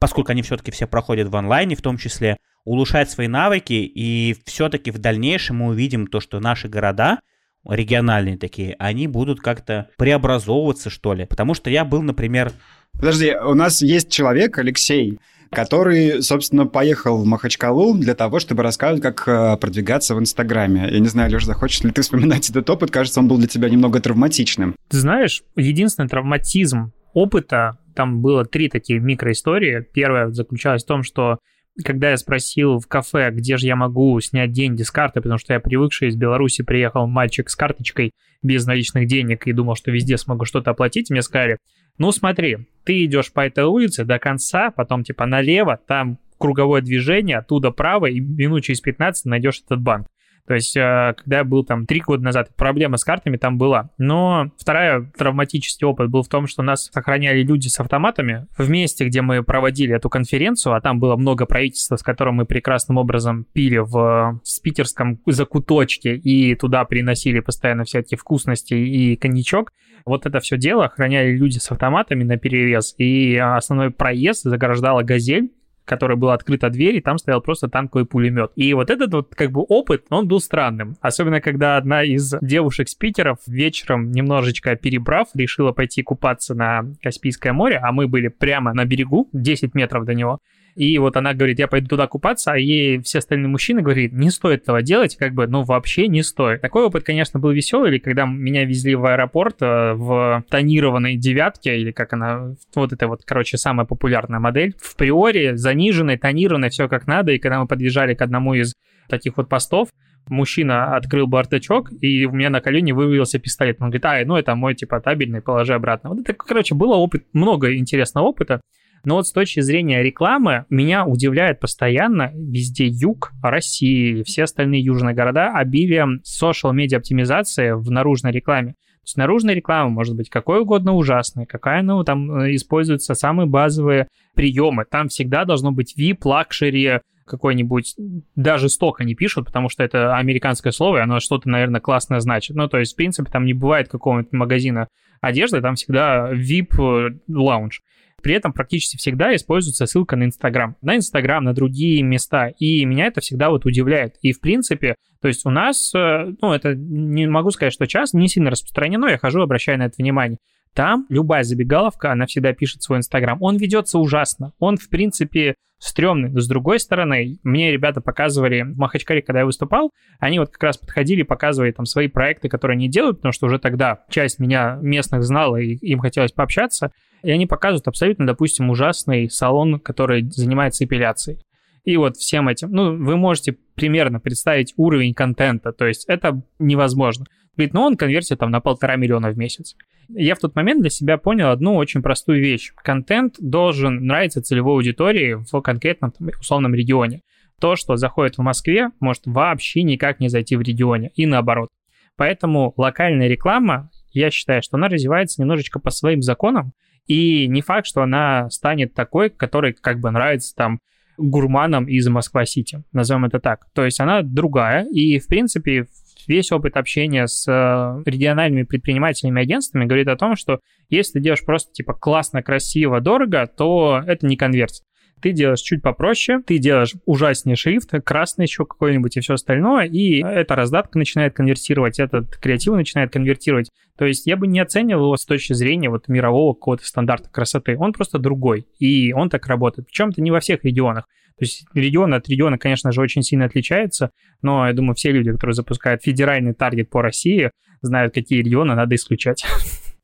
поскольку они все-таки все проходят в онлайне в том числе, улучшать свои навыки, и все-таки в дальнейшем мы увидим то, что наши города, региональные такие, они будут как-то преобразовываться, что ли. Потому что я был, например... Подожди, у нас есть человек, Алексей, который, собственно, поехал в Махачкалу для того, чтобы рассказывать, как э, продвигаться в Инстаграме. Я не знаю, Леша, захочешь ли ты вспоминать этот опыт? Кажется, он был для тебя немного травматичным. Ты знаешь, единственный травматизм опыта, там было три такие микроистории. Первая заключалась в том, что когда я спросил в кафе, где же я могу снять деньги с карты, потому что я привыкший из Беларуси приехал мальчик с карточкой без наличных денег и думал, что везде смогу что-то оплатить, мне сказали, ну смотри, ты идешь по этой улице до конца, потом типа налево, там круговое движение, оттуда право, и минут через 15 найдешь этот банк. То есть, э, когда я был там три года назад, проблема с картами там была. Но вторая травматический опыт был в том, что нас охраняли люди с автоматами в месте, где мы проводили эту конференцию, а там было много правительства, с которым мы прекрасным образом пили в, в питерском закуточке и туда приносили постоянно всякие вкусности и коньячок. Вот это все дело охраняли люди с автоматами на перерез, и основной проезд заграждала «Газель», которой была открыта дверь, и там стоял просто танковый пулемет. И вот этот вот как бы опыт, он был странным. Особенно, когда одна из девушек с Питеров вечером, немножечко перебрав, решила пойти купаться на Каспийское море, а мы были прямо на берегу, 10 метров до него. И вот она говорит, я пойду туда купаться, а ей все остальные мужчины говорят, не стоит этого делать, как бы, ну, вообще не стоит. Такой опыт, конечно, был веселый, когда меня везли в аэропорт э, в тонированной девятке, или как она, вот это вот, короче, самая популярная модель, в приоре, заниженной, тонированной, все как надо, и когда мы подъезжали к одному из таких вот постов, мужчина открыл бардачок, и у меня на колене вывалился пистолет. Он говорит, а, ну это мой, типа, табельный, положи обратно. Вот это, короче, было опыт, много интересного опыта. Но вот с точки зрения рекламы, меня удивляет постоянно везде юг России все остальные южные города обилием social media оптимизации в наружной рекламе. То есть наружная реклама может быть какой угодно ужасной, какая ну, там э, используются самые базовые приемы. Там всегда должно быть VIP, luxury, какой-нибудь, даже столько не пишут, потому что это американское слово, и оно что-то, наверное, классное значит. Ну, то есть, в принципе, там не бывает какого-нибудь магазина одежды, там всегда VIP-лаунж. Э, при этом практически всегда используется ссылка на Инстаграм, на Инстаграм, на другие места, и меня это всегда вот удивляет. И, в принципе, то есть у нас, э, ну, это не могу сказать, что часто, не сильно распространено, я хожу, обращаю на это внимание. Там любая забегаловка, она всегда пишет свой Инстаграм. Он ведется ужасно. Он, в принципе, стрёмный. С другой стороны, мне ребята показывали в Махачкале, когда я выступал, они вот как раз подходили, показывали там свои проекты, которые они делают, потому что уже тогда часть меня местных знала, и им хотелось пообщаться, и они показывают абсолютно, допустим, ужасный салон, который занимается эпиляцией. И вот всем этим, ну, вы можете примерно представить уровень контента, то есть это невозможно. Говорит, ну он конвертит там на полтора миллиона в месяц. Я в тот момент для себя понял одну очень простую вещь. Контент должен нравиться целевой аудитории в конкретном там, условном регионе. То, что заходит в Москве, может вообще никак не зайти в регионе, и наоборот. Поэтому локальная реклама, я считаю, что она развивается немножечко по своим законам, и не факт, что она станет такой, который как бы нравится там гурманам из Москва-Сити, назовем это так. То есть она другая, и, в принципе, весь опыт общения с э, региональными предпринимателями агентствами говорит о том, что если ты делаешь просто типа классно, красиво, дорого, то это не конверсия. Ты делаешь чуть попроще, ты делаешь ужаснее шрифт, красный еще какой-нибудь и все остальное, и эта раздатка начинает конвертировать, этот креатив начинает конвертировать. То есть я бы не оценивал его с точки зрения вот мирового какого-то стандарта красоты. Он просто другой, и он так работает. Причем это не во всех регионах. То есть регион от региона, конечно же, очень сильно отличается, но я думаю, все люди, которые запускают федеральный таргет по России, знают, какие регионы надо исключать.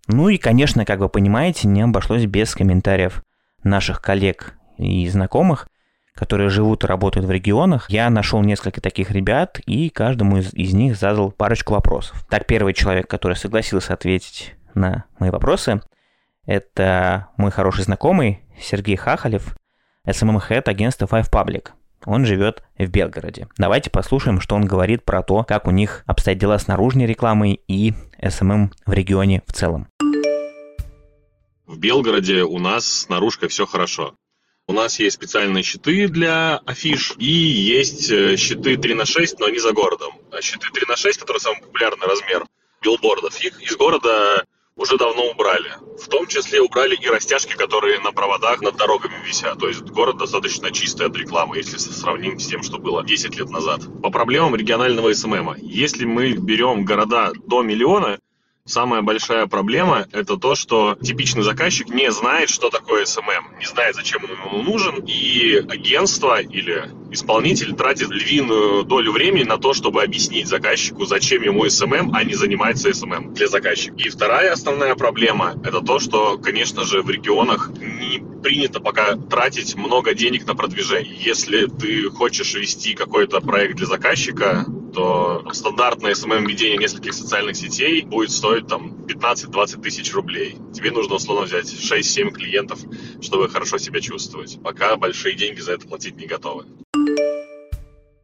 Ну и, конечно, как вы понимаете, не обошлось без комментариев наших коллег и знакомых, которые живут и работают в регионах. Я нашел несколько таких ребят и каждому из, из них задал парочку вопросов. Так, первый человек, который согласился ответить на мои вопросы, это мой хороший знакомый Сергей Хахалев, SMM-хед агентства Five Public. Он живет в Белгороде. Давайте послушаем, что он говорит про то, как у них обстоят дела с наружной рекламой и SMM в регионе в целом. В Белгороде у нас с наружкой все хорошо. У нас есть специальные щиты для афиш и есть э, щиты 3 на 6, но они за городом. А щиты 3 на 6, которые самый популярный размер билбордов, их из города уже давно убрали. В том числе убрали и растяжки, которые на проводах над дорогами висят. То есть город достаточно чистый от рекламы, если сравним с тем, что было 10 лет назад. По проблемам регионального СММа. Если мы берем города до миллиона, Самая большая проблема – это то, что типичный заказчик не знает, что такое SMM, не знает, зачем ему нужен, и агентство или исполнитель тратит львиную долю времени на то, чтобы объяснить заказчику, зачем ему SMM, а не занимается SMM для заказчика. И вторая основная проблема – это то, что, конечно же, в регионах не принято пока тратить много денег на продвижение. Если ты хочешь вести какой-то проект для заказчика, то стандартное SMM-ведение нескольких социальных сетей будет стоить там 15-20 тысяч рублей. Тебе нужно условно взять 6-7 клиентов, чтобы хорошо себя чувствовать. Пока большие деньги за это платить не готовы.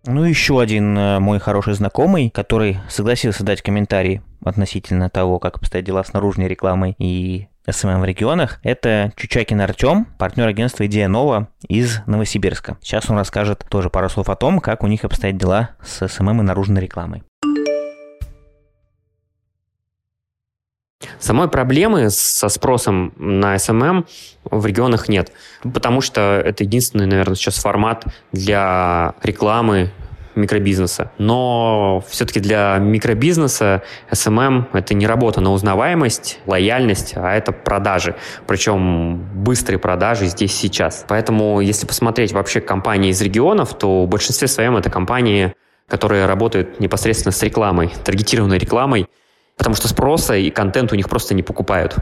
Ну, еще один э, мой хороший знакомый, который согласился дать комментарий относительно того, как обстоят дела с наружной рекламой и SMM в регионах, это Чучакин Артем, партнер агентства «Идея Нова» из Новосибирска. Сейчас он расскажет тоже пару слов о том, как у них обстоят дела с SMM и наружной рекламой. Самой проблемы со спросом на SMM в регионах нет, потому что это единственный, наверное, сейчас формат для рекламы микробизнеса. Но все-таки для микробизнеса SMM — это не работа на узнаваемость, лояльность, а это продажи. Причем быстрые продажи здесь сейчас. Поэтому, если посмотреть вообще компании из регионов, то в большинстве своем это компании, которые работают непосредственно с рекламой, таргетированной рекламой, потому что спроса и контент у них просто не покупают.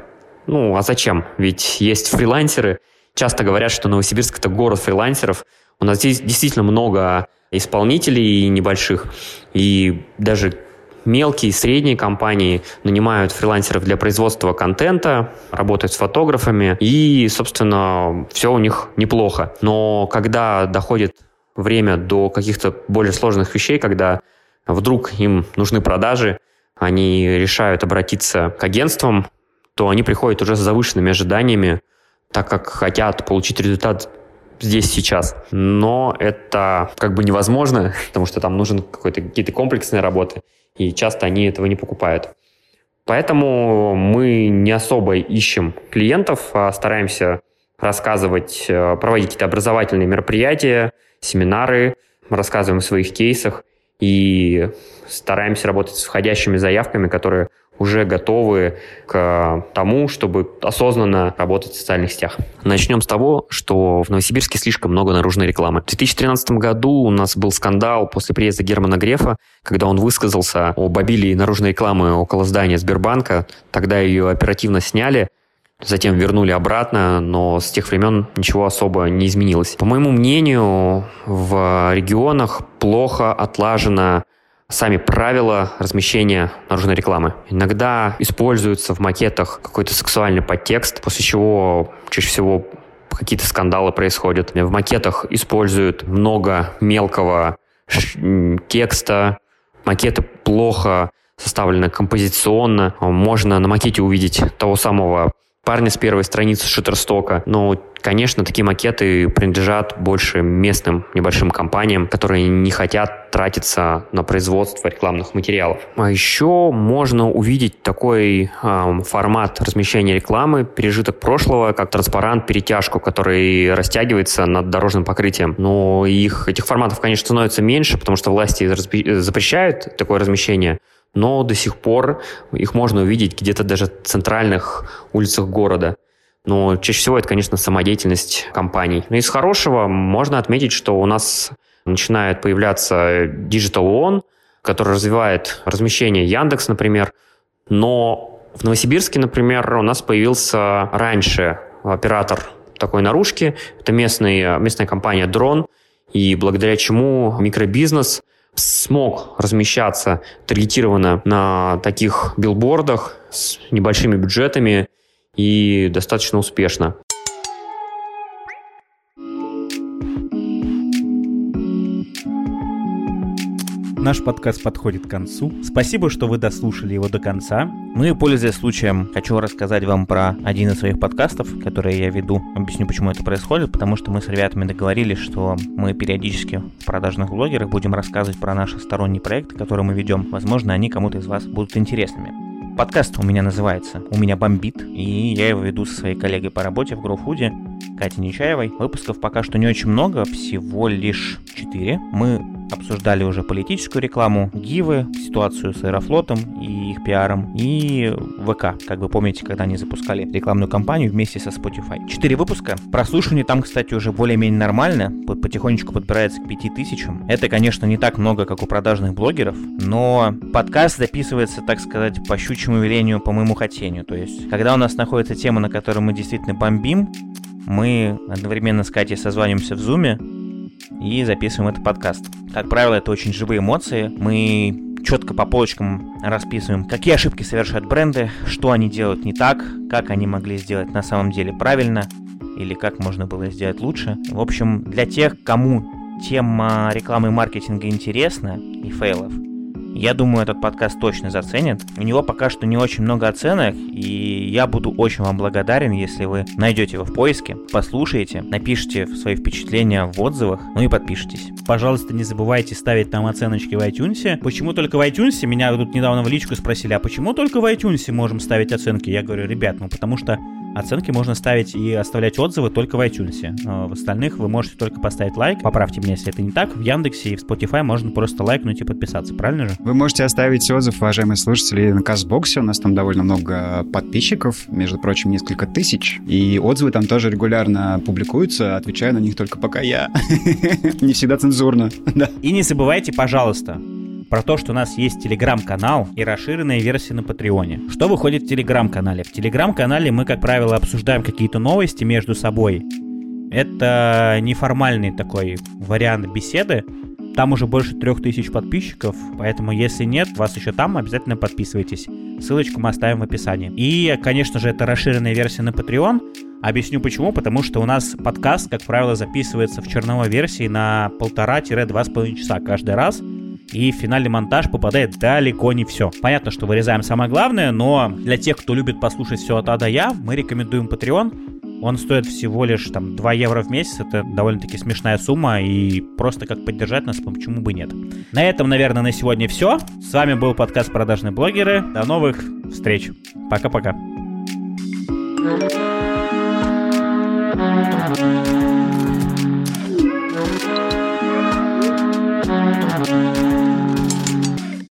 Ну, а зачем? Ведь есть фрилансеры. Часто говорят, что Новосибирск — это город фрилансеров. У нас здесь действительно много исполнителей небольших, и даже мелкие и средние компании нанимают фрилансеров для производства контента, работают с фотографами, и, собственно, все у них неплохо. Но когда доходит время до каких-то более сложных вещей, когда вдруг им нужны продажи, они решают обратиться к агентствам, то они приходят уже с завышенными ожиданиями, так как хотят получить результат здесь сейчас. Но это как бы невозможно, (laughs) потому что там нужен какой-то, какие-то комплексные работы, и часто они этого не покупают. Поэтому мы не особо ищем клиентов, а стараемся рассказывать, э, проводить какие-то образовательные мероприятия, семинары, рассказываем о своих кейсах и стараемся работать с входящими заявками, которые уже готовы к тому, чтобы осознанно работать в социальных сетях. Начнем с того, что в Новосибирске слишком много наружной рекламы. В 2013 году у нас был скандал после приезда Германа Грефа, когда он высказался об обилии наружной рекламы около здания Сбербанка. Тогда ее оперативно сняли, затем вернули обратно, но с тех времен ничего особо не изменилось. По моему мнению, в регионах плохо отлажена сами правила размещения наружной рекламы. Иногда используется в макетах какой-то сексуальный подтекст, после чего чаще всего какие-то скандалы происходят. В макетах используют много мелкого текста, макеты плохо составлены композиционно. Можно на макете увидеть того самого парня с первой страницы Шуттерстока. Но, конечно, такие макеты принадлежат больше местным небольшим компаниям, которые не хотят тратиться на производство рекламных материалов. А еще можно увидеть такой э, формат размещения рекламы, пережиток прошлого, как транспарант, перетяжку, который растягивается над дорожным покрытием. Но их, этих форматов, конечно, становится меньше, потому что власти запрещают такое размещение но до сих пор их можно увидеть где-то даже в центральных улицах города. Но чаще всего это, конечно, самодеятельность компаний. Но из хорошего можно отметить, что у нас начинает появляться Digital One, который развивает размещение Яндекс, например. Но в Новосибирске, например, у нас появился раньше оператор такой наружки. Это местный, местная компания Дрон, и благодаря чему микробизнес – смог размещаться таргетированно на таких билбордах с небольшими бюджетами и достаточно успешно. Наш подкаст подходит к концу. Спасибо, что вы дослушали его до конца. Ну и, пользуясь случаем, хочу рассказать вам про один из своих подкастов, который я веду. Объясню, почему это происходит. Потому что мы с ребятами договорились, что мы периодически в продажных блогерах будем рассказывать про наши сторонние проекты, которые мы ведем. Возможно, они кому-то из вас будут интересными. Подкаст у меня называется «У меня бомбит», и я его веду со своей коллегой по работе в GrowFood, Катей Нечаевой. Выпусков пока что не очень много, всего лишь 4. Мы обсуждали уже политическую рекламу, гивы, ситуацию с Аэрофлотом и их пиаром, и ВК, как вы помните, когда они запускали рекламную кампанию вместе со Spotify. Четыре выпуска. Прослушивание там, кстати, уже более-менее нормально, потихонечку подбирается к 5000. Это, конечно, не так много, как у продажных блогеров, но подкаст записывается, так сказать, по щучьему велению, по моему хотению. То есть, когда у нас находится тема, на которой мы действительно бомбим, мы одновременно с Катей созваниваемся в зуме, и записываем этот подкаст. Как правило, это очень живые эмоции. Мы четко по полочкам расписываем, какие ошибки совершают бренды, что они делают не так, как они могли сделать на самом деле правильно, или как можно было сделать лучше. В общем, для тех, кому тема рекламы и маркетинга интересна и фейлов, я думаю, этот подкаст точно заценят. У него пока что не очень много оценок, и я буду очень вам благодарен, если вы найдете его в поиске, послушаете, напишите свои впечатления в отзывах, ну и подпишитесь. Пожалуйста, не забывайте ставить там оценочки в iTunes. Почему только в iTunes? Меня тут недавно в личку спросили, а почему только в iTunes можем ставить оценки? Я говорю, ребят, ну потому что Оценки можно ставить и оставлять отзывы только в iTunes. В остальных вы можете только поставить лайк. Поправьте меня, если это не так. В Яндексе и в Spotify можно просто лайкнуть и подписаться, правильно же? Вы можете оставить отзыв, уважаемые слушатели, на Казбоксе. У нас там довольно много подписчиков, между прочим, несколько тысяч. И отзывы там тоже регулярно публикуются. Отвечаю на них только пока я. (laughs) Не всегда цензурно. (laughs) И не забывайте, пожалуйста, про то, что у нас есть телеграм-канал и расширенная версия на Патреоне. Что выходит в телеграм-канале? В телеграм-канале мы, как правило, обсуждаем какие-то новости между собой. Это неформальный такой вариант беседы. Там уже больше трех тысяч подписчиков, поэтому если нет, вас еще там, обязательно подписывайтесь. Ссылочку мы оставим в описании. И, конечно же, это расширенная версия на Patreon. Объясню почему. Потому что у нас подкаст, как правило, записывается в черновой версии на полтора-два с половиной часа каждый раз и в финальный монтаж попадает далеко не все. Понятно, что вырезаем самое главное, но для тех, кто любит послушать все от А до Я, мы рекомендуем Patreon. Он стоит всего лишь там 2 евро в месяц, это довольно-таки смешная сумма, и просто как поддержать нас, почему бы нет. На этом, наверное, на сегодня все. С вами был подкаст «Продажные блогеры». До новых встреч. Пока-пока.